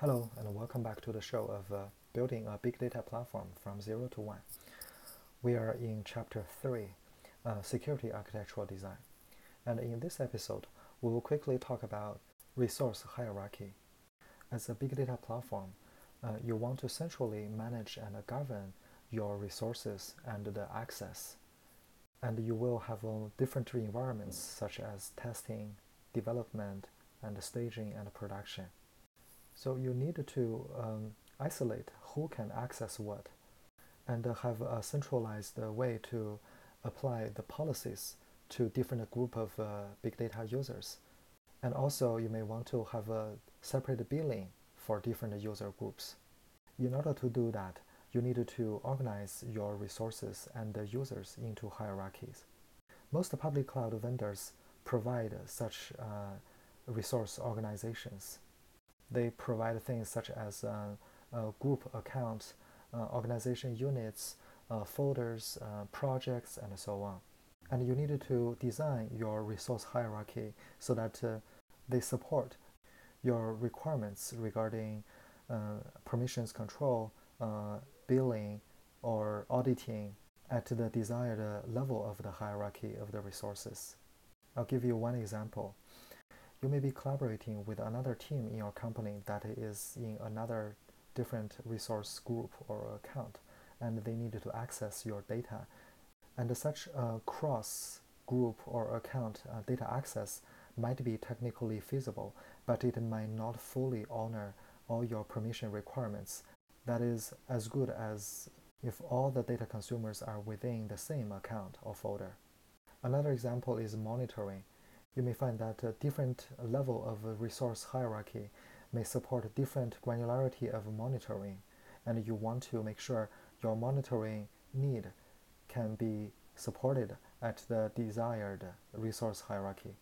Hello, and welcome back to the show of uh, building a big data platform from zero to one. We are in chapter three, uh, security architectural design. And in this episode, we will quickly talk about resource hierarchy. As a big data platform, uh, you want to centrally manage and govern your resources and the access. And you will have uh, different environments such as testing, development, and staging and production. So you need to um, isolate who can access what and have a centralized way to apply the policies to different group of uh, big data users. And also you may want to have a separate billing for different user groups. In order to do that, you need to organize your resources and the users into hierarchies. Most public cloud vendors provide such uh, resource organizations they provide things such as uh, uh, group accounts, uh, organization units, folders, projects, and so on. And you need to design your resource hierarchy so that they support your requirements regarding permissions control, billing, or auditing at the desired level of the hierarchy of the resources. I'll give you one example you may be collaborating with another team in your company that is in another different resource group or account, and they need to access your data. And such a cross group or account uh, data access might be technically feasible, but it might not fully honor all your permission requirements. That is as good as if all the data consumers are within the same account or folder. Another example is monitoring you may find that a different level of resource hierarchy may support different granularity of monitoring, and you want to make sure your monitoring need can be supported at the desired resource hierarchy.